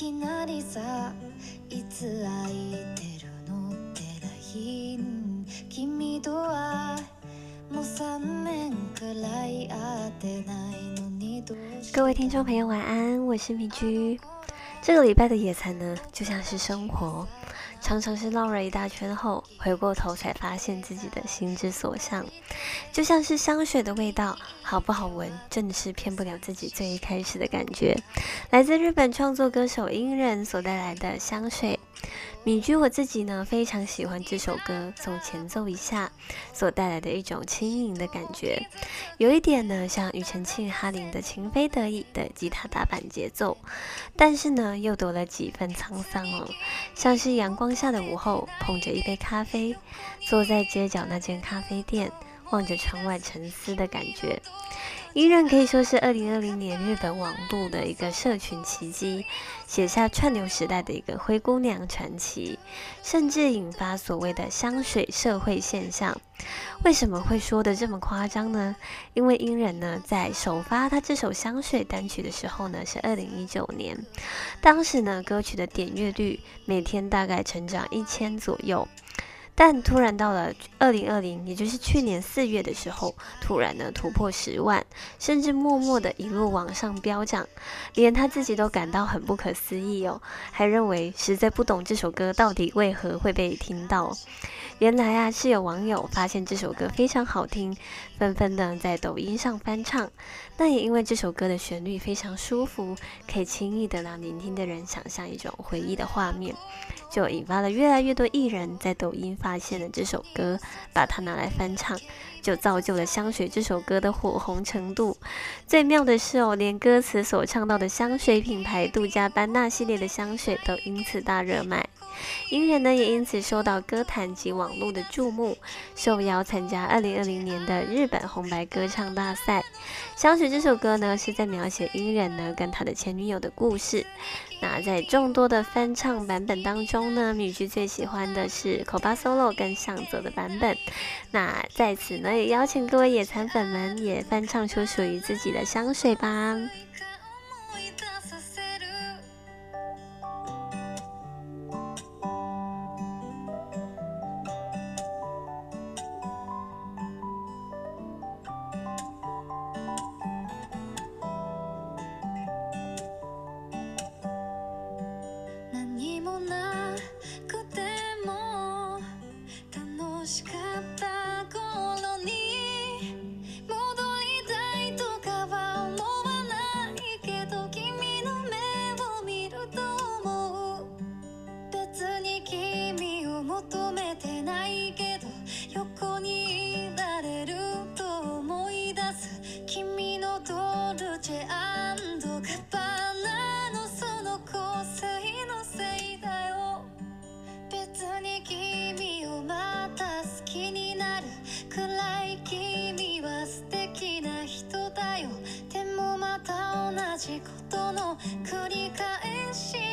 葉にいきなりさいつ空いてるのって LINE 君とはもう3年くらい会ってないのにどうして各位听众朋友，晚安，我是米居。这个礼拜的野餐呢，就像是生活， 常常是绕了一大圈后，回过头才发现自己的心之所向。就像是香水的味道，好不好闻，真的是骗不了自己最一开始的感觉。来自日本创作歌手音人所带来的香水。米居我自己呢，非常喜欢这首歌，从前奏一下所带来的一种轻盈的感觉，有一点呢像庾澄庆、哈林的《情非得已》的吉他打板节奏，但是呢又多了几分沧桑哦，像是阳光下的午后，捧着一杯咖啡，坐在街角那间咖啡店，望着窗外沉思的感觉。依然可以说是二零二零年日本网络的一个社群奇迹，写下串流时代的一个灰姑娘传奇，甚至引发所谓的香水社会现象。为什么会说的这么夸张呢？因为音人呢在首发他这首香水单曲的时候呢是二零一九年，当时呢歌曲的点阅率每天大概成长一千左右。但突然到了二零二零，也就是去年四月的时候，突然呢突破十万，甚至默默的一路往上飙涨，连他自己都感到很不可思议哦，还认为实在不懂这首歌到底为何会被听到。原来啊是有网友发现这首歌非常好听，纷纷的在抖音上翻唱。那也因为这首歌的旋律非常舒服，可以轻易的让聆听的人想象一种回忆的画面，就引发了越来越多艺人在抖音发发现了这首歌，把它拿来翻唱，就造就了《香水》这首歌的火红程度。最妙的是哦，连歌词所唱到的香水品牌杜嘉班纳系列的香水都因此大热卖。音人呢也因此受到歌坛及网络的注目，受邀参加二零二零年的日本红白歌唱大赛。香水这首歌呢是在描写音人呢跟他的前女友的故事。那在众多的翻唱版本当中呢，米居最喜欢的是口巴 solo 跟上泽的版本。那在此呢也邀请各位野餐粉们也翻唱出属于自己的香水吧。じことの繰り返し